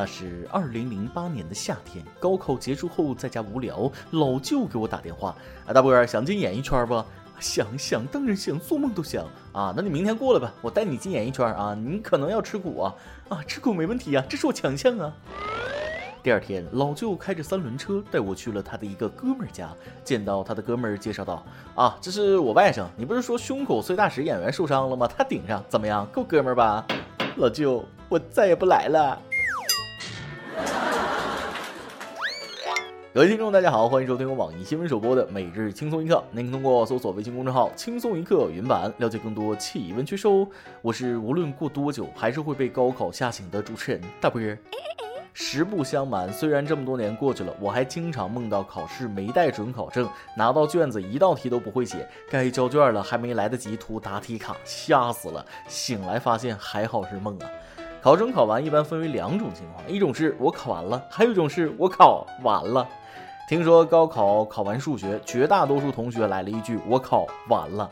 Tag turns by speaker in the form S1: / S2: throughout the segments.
S1: 那是二零零八年的夏天，高考结束后在家无聊，老舅给我打电话：“啊，大波想进演艺圈不？想想当然想，做梦都想啊！那你明天过来吧，我带你进演艺圈啊！你可能要吃苦啊啊，吃苦没问题啊，这是我强项啊！”第二天，老舅开着三轮车带我去了他的一个哥们儿家。见到他的哥们儿，介绍道：“啊，这是我外甥。你不是说胸口碎大石演员受伤了吗？他顶上，怎么样？够哥们儿吧？”老舅，我再也不来了。各位听众，大家好，欢迎收听由网易新闻首播的《每日轻松一刻》。您通过搜索微信公众号“轻松一刻”云版了解更多气温趋势哦。我是无论过多久还是会被高考吓醒的主持人大波儿。实不相瞒，虽然这么多年过去了，我还经常梦到考试没带准考证，拿到卷子一道题都不会写，该交卷了还没来得及涂答题卡，吓死了。醒来发现还好是梦啊。考生考完一般分为两种情况，一种是我考完了，还有一种是我考完了。听说高考考完数学，绝大多数同学来了一句我考完了。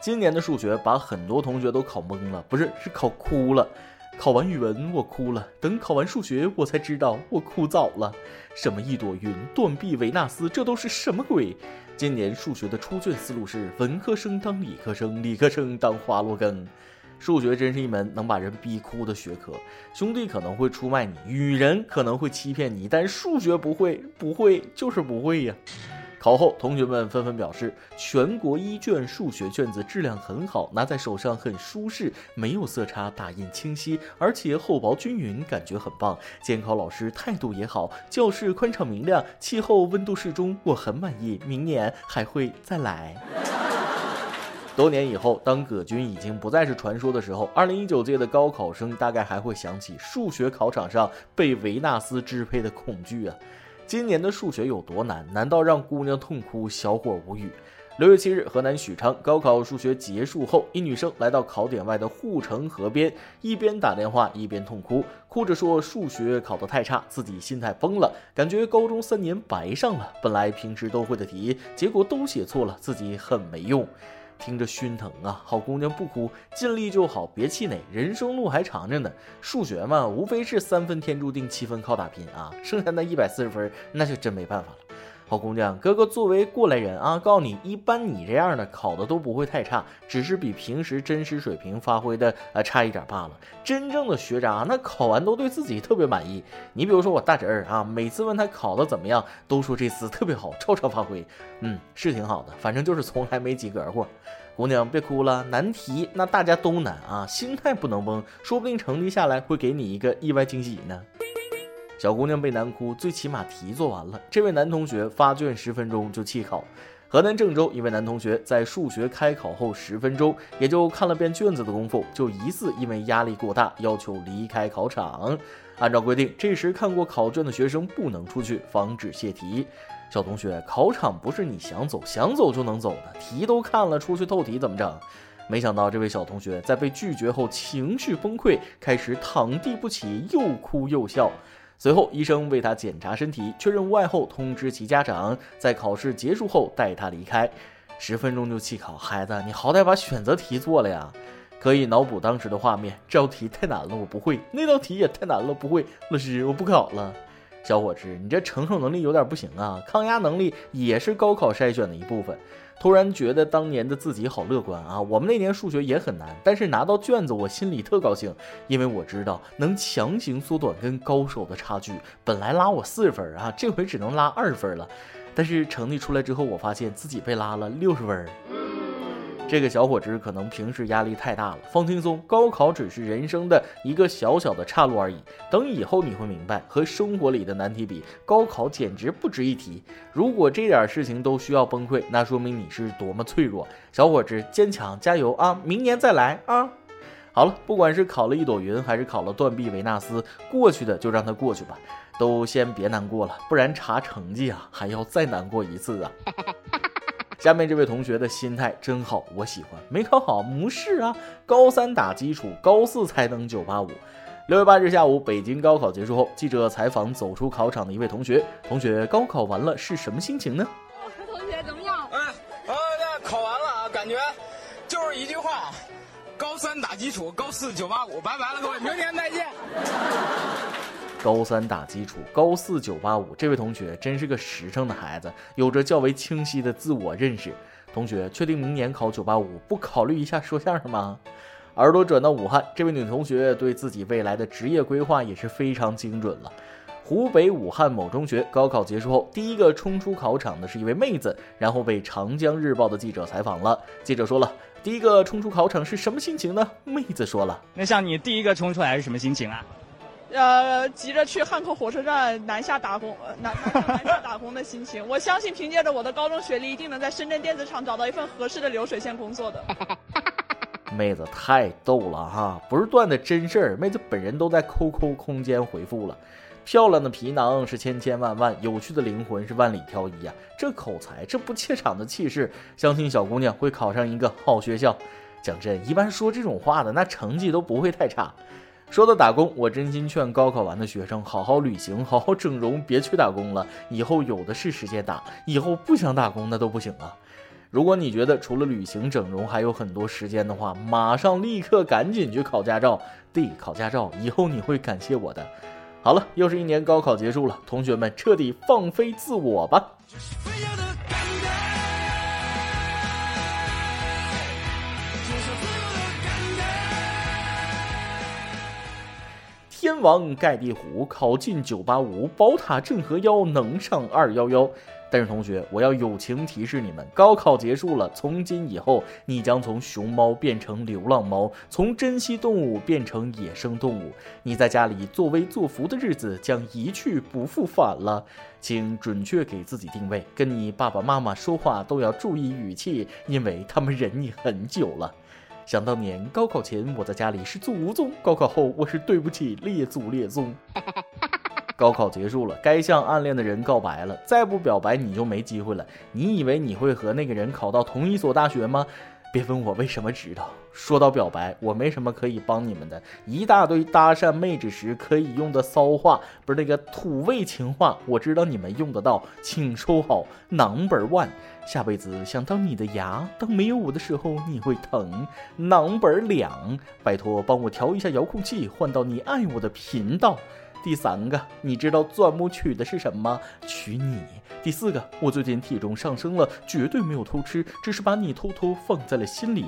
S1: 今年的数学把很多同学都考懵了，不是是考哭了。考完语文我哭了，等考完数学我才知道我哭早了。什么一朵云、断臂维纳斯，这都是什么鬼？今年数学的出卷思路是文科生当理科生，理科生当华罗庚。数学真是一门能把人逼哭的学科。兄弟可能会出卖你，女人可能会欺骗你，但数学不会，不会就是不会呀。考后，同学们纷纷表示，全国一卷数学卷子质量很好，拿在手上很舒适，没有色差，打印清晰，而且厚薄均匀，感觉很棒。监考老师态度也好，教室宽敞明亮，气候温度适中，我很满意。明年还会再来。多年以后，当葛军已经不再是传说的时候，二零一九届的高考生大概还会想起数学考场上被维纳斯支配的恐惧啊。今年的数学有多难？难道让姑娘痛哭，小伙无语？六月七日，河南许昌高考数学结束后，一女生来到考点外的护城河边，一边打电话一边痛哭，哭着说数学考得太差，自己心态崩了，感觉高中三年白上了。本来平时都会的题，结果都写错了，自己很没用。听着心疼啊，好姑娘不哭，尽力就好，别气馁，人生路还长着呢。数学嘛，无非是三分天注定，七分靠打拼啊，剩下那一百四十分，那就真没办法了。好姑娘，哥哥作为过来人啊，告诉你，一般你这样的考的都不会太差，只是比平时真实水平发挥的呃差一点罢了。真正的学渣，那考完都对自己特别满意。你比如说我大侄儿啊，每次问他考的怎么样，都说这次特别好，超常发挥。嗯，是挺好的，反正就是从来没及格过。姑娘别哭了，难题那大家都难啊，心态不能崩，说不定成绩下来会给你一个意外惊喜呢。小姑娘被难哭，最起码题做完了。这位男同学发卷十分钟就弃考。河南郑州一位男同学在数学开考后十分钟，也就看了遍卷子的功夫，就疑似因为压力过大，要求离开考场。按照规定，这时看过考卷的学生不能出去，防止泄题。小同学，考场不是你想走想走就能走的，题都看了，出去透题怎么整？没想到这位小同学在被拒绝后情绪崩溃，开始躺地不起，又哭又笑。随后，医生为他检查身体，确认无碍后，通知其家长，在考试结束后带他离开。十分钟就弃考，孩子，你好歹把选择题做了呀！可以脑补当时的画面，这道题太难了，我不会；那道题也太难了，不会。老师，我不考了。小伙子，你这承受能力有点不行啊！抗压能力也是高考筛选的一部分。突然觉得当年的自己好乐观啊！我们那年数学也很难，但是拿到卷子我心里特高兴，因为我知道能强行缩短跟高手的差距。本来拉我四十分啊，这回只能拉二十分了。但是成绩出来之后，我发现自己被拉了六十分。这个小伙子可能平时压力太大了，放轻松，高考只是人生的一个小小的岔路而已。等以后你会明白，和生活里的难题比，高考简直不值一提。如果这点事情都需要崩溃，那说明你是多么脆弱。小伙子，坚强，加油啊！明年再来啊！好了，不管是考了一朵云，还是考了断臂维纳斯，过去的就让它过去吧，都先别难过了，不然查成绩啊，还要再难过一次啊。下面这位同学的心态真好，我喜欢。没考好，不是啊，高三打基础，高四才能九八五。六月八日下午，北京高考结束后，记者采访走出考场的一位同学。同学，高考完了是什么心情呢？
S2: 同学怎么样？
S3: 哎，啊，考完了啊，感觉就是一句话：高三打基础，高四九八五。拜拜了，各位，明天再见。
S1: 高三打基础，高四九八五。这位同学真是个实诚的孩子，有着较为清晰的自我认识。同学，确定明年考九八五，不考虑一下说相声吗？耳朵转到武汉，这位女同学对自己未来的职业规划也是非常精准了。湖北武汉某中学高考结束后，第一个冲出考场的是一位妹子，然后被长江日报的记者采访了。记者说了：“第一个冲出考场是什么心情呢？”妹子说了：“
S2: 那像你第一个冲出来是什么心情啊？
S4: 呃，急着去汉口火车站南下打工，南南下打工的心情。我相信凭借着我的高中学历，一定能在深圳电子厂找到一份合适的流水线工作的。
S1: 妹子太逗了哈，不是段的真事儿，妹子本人都在 QQ 空间回复了。漂亮的皮囊是千千万万，有趣的灵魂是万里挑一呀！这口才，这不怯场的气势，相信小姑娘会考上一个好学校。讲真，一般说这种话的，那成绩都不会太差。说到打工，我真心劝高考完的学生好好旅行，好好整容，别去打工了，以后有的是时间打，以后不想打工那都不行啊！如果你觉得除了旅行、整容还有很多时间的话，马上立刻赶紧去考驾照，对，考驾照，以后你会感谢我的。好了，又是一年高考结束了，同学们彻底放飞自我吧。天王盖地虎，考进九八五，宝塔镇河妖，能上二幺幺。但是同学，我要友情提示你们：高考结束了，从今以后，你将从熊猫变成流浪猫，从珍稀动物变成野生动物。你在家里作威作福的日子将一去不复返了。请准确给自己定位，跟你爸爸妈妈说话都要注意语气，因为他们忍你很久了。想当年高考前，我在家里是祖宗；高考后，我是对不起列祖列宗。高考结束了，该向暗恋的人告白了。再不表白，你就没机会了。你以为你会和那个人考到同一所大学吗？别问我为什么知道。说到表白，我没什么可以帮你们的。一大堆搭讪妹子时可以用的骚话，不是那个土味情话，我知道你们用得到，请收好。Number one，下辈子想当你的牙，当没有我的时候你会疼。Number 两，拜托帮我调一下遥控器，换到你爱我的频道。第三个，你知道钻木取的是什么？取你。第四个，我最近体重上升了，绝对没有偷吃，只是把你偷偷放在了心里。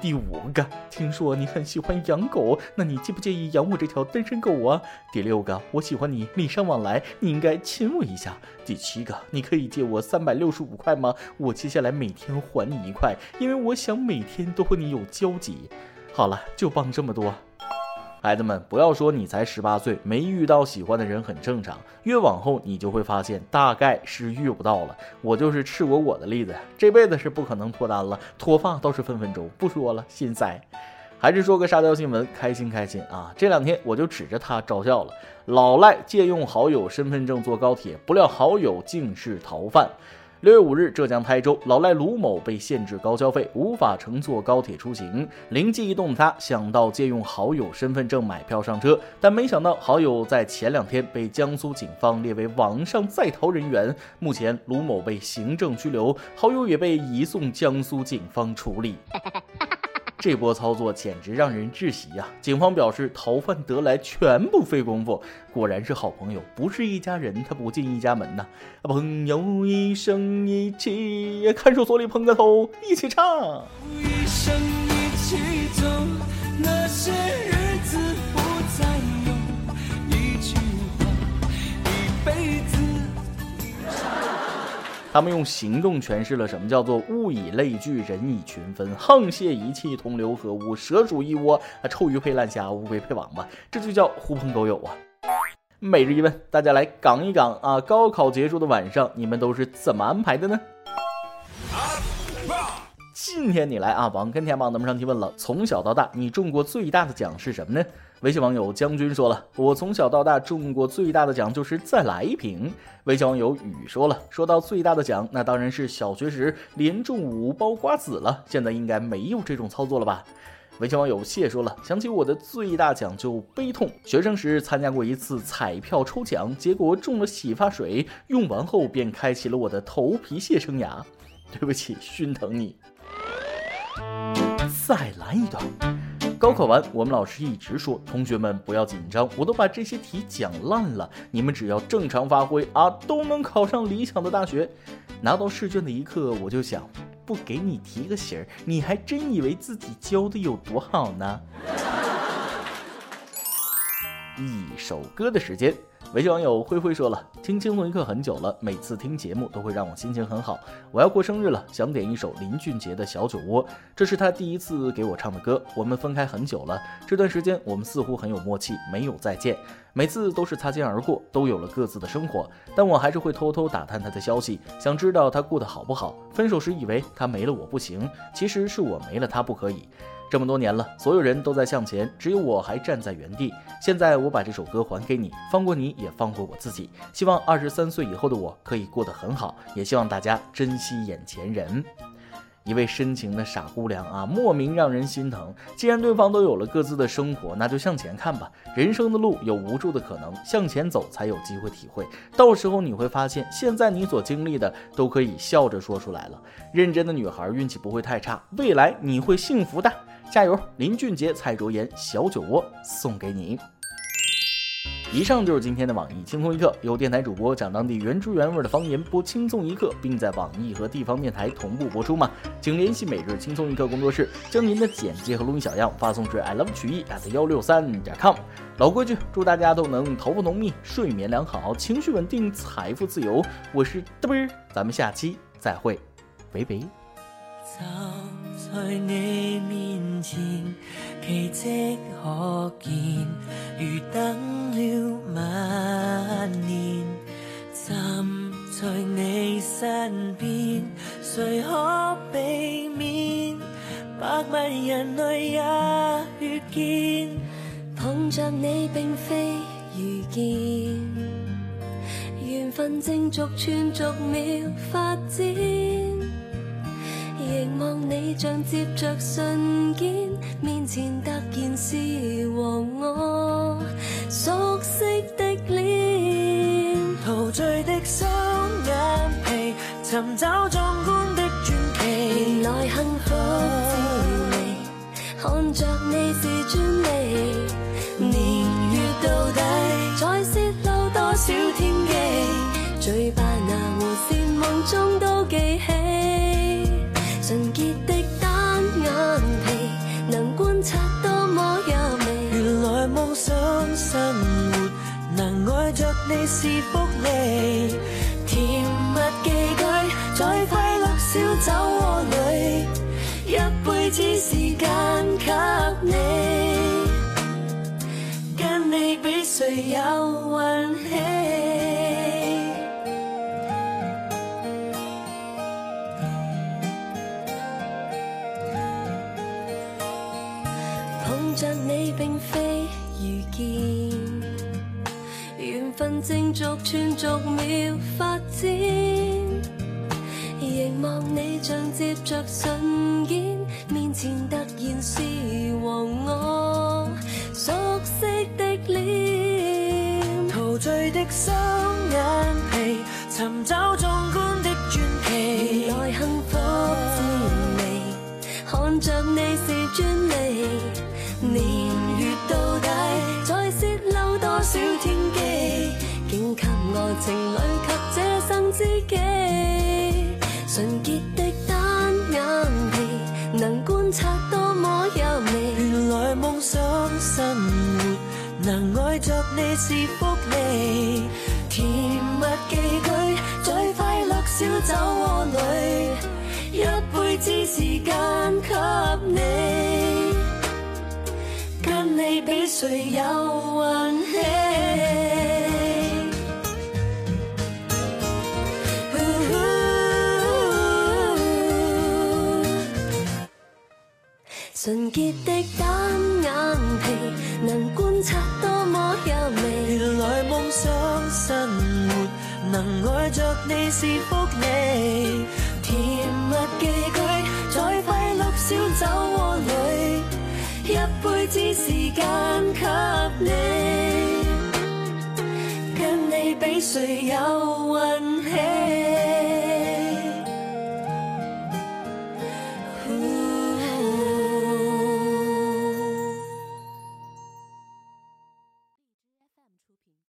S1: 第五个，听说你很喜欢养狗，那你介不介意养我这条单身狗啊？第六个，我喜欢你，礼尚往来，你应该亲我一下。第七个，你可以借我三百六十五块吗？我接下来每天还你一块，因为我想每天都和你有交集。好了，就帮这么多。孩子们，不要说你才十八岁，没遇到喜欢的人很正常。越往后，你就会发现，大概是遇不到了。我就是赤果果的例子，这辈子是不可能脱单了，脱发倒是分分钟。不说了，心塞。还是说个沙雕新闻，开心开心啊！这两天我就指着他招笑了。老赖借用好友身份证坐高铁，不料好友竟是逃犯。六月五日，浙江台州老赖卢某被限制高消费，无法乘坐高铁出行。灵机一动的他想到借用好友身份证买票上车，但没想到好友在前两天被江苏警方列为网上在逃人员。目前卢某被行政拘留，好友也被移送江苏警方处理。这波操作简直让人窒息呀！警方表示，逃犯得来全不费功夫，果然是好朋友，不是一家人，他不进一家门呐。朋友一生一起，看守所里碰个头，一起唱。他们用行动诠释了什么叫做物以类聚，人以群分，沆瀣一气，同流合污，蛇鼠一窝，臭鱼配烂虾，乌龟配王八，这就叫狐朋狗友啊！每日一问，大家来杠一杠啊，高考结束的晚上，你们都是怎么安排的呢？今天你来啊，网跟天王咱们上提问了，从小到大你中过最大的奖是什么呢？微信网友将军说了，我从小到大中过最大的奖就是再来一瓶。微信网友雨说了，说到最大的奖，那当然是小学时连中五包瓜子了，现在应该没有这种操作了吧？微信网友谢说了，想起我的最大奖就悲痛，学生时参加过一次彩票抽奖，结果中了洗发水，用完后便开启了我的头皮屑生涯。对不起，心疼你。再来一段。高考完，我们老师一直说，同学们不要紧张，我都把这些题讲烂了，你们只要正常发挥啊，都能考上理想的大学。拿到试卷的一刻，我就想，不给你提个醒儿，你还真以为自己教的有多好呢？一首歌的时间。微信网友灰灰说了：“听轻松一刻很久了，每次听节目都会让我心情很好。我要过生日了，想点一首林俊杰的小酒窝，这是他第一次给我唱的歌。我们分开很久了，这段时间我们似乎很有默契，没有再见，每次都是擦肩而过，都有了各自的生活，但我还是会偷偷打探他的消息，想知道他过得好不好。分手时以为他没了我不行，其实是我没了他不可以。”这么多年了，所有人都在向前，只有我还站在原地。现在我把这首歌还给你，放过你也放过我自己。希望二十三岁以后的我可以过得很好，也希望大家珍惜眼前人。一位深情的傻姑娘啊，莫名让人心疼。既然对方都有了各自的生活，那就向前看吧。人生的路有无数的可能，向前走才有机会体会。到时候你会发现，现在你所经历的都可以笑着说出来了。认真的女孩运气不会太差，未来你会幸福的。加油，林俊杰、蔡卓妍，小酒窝送给你。以上就是今天的网易轻松一刻，由电台主播讲当地原汁原味的方言播轻松一刻，并在网易和地方电台同步播出吗？请联系每日轻松一刻工作室，将您的简介和录音小样发送至 i love 曲艺 at 幺六三点 com。老规矩，祝大家都能头发浓密、睡眠良好、情绪稳定、财富自由。我是嘚啵儿，咱们下期再会，拜拜。
S5: 就在你面前，奇迹可见，如等了万年。站在你身边，谁可避免？百万人类也遇见，
S6: 碰着你并非遇见，缘分正逐寸逐秒发展。像接着瞬间，面前突然是和我熟悉的脸，
S5: 陶醉的双眼皮，寻找
S6: 是
S5: 福利。甜蜜寄居在快乐小酒窝里，一辈子时间给你，跟你比谁有运气。
S6: 着你并非正逐寸逐秒发展。凝望你像接着瞬间，面前突然是和我熟悉的脸，
S5: 陶醉的双眼皮，寻找壮观的传奇。
S6: 原来幸福滋味，看着你是专情侣及这生知己。纯洁的单眼皮，能观察多么优美。
S5: 原来梦想生活，能爱着你是福利。甜蜜寄居在快乐小酒窝里，一辈子时间给你。跟你比谁有运气？
S6: 纯洁的单眼皮，能观察多么优美。
S5: 原来梦想生活，能爱着你是福利。甜蜜寄居在快乐小酒窝里。一辈子时间给你，跟你比谁有运气。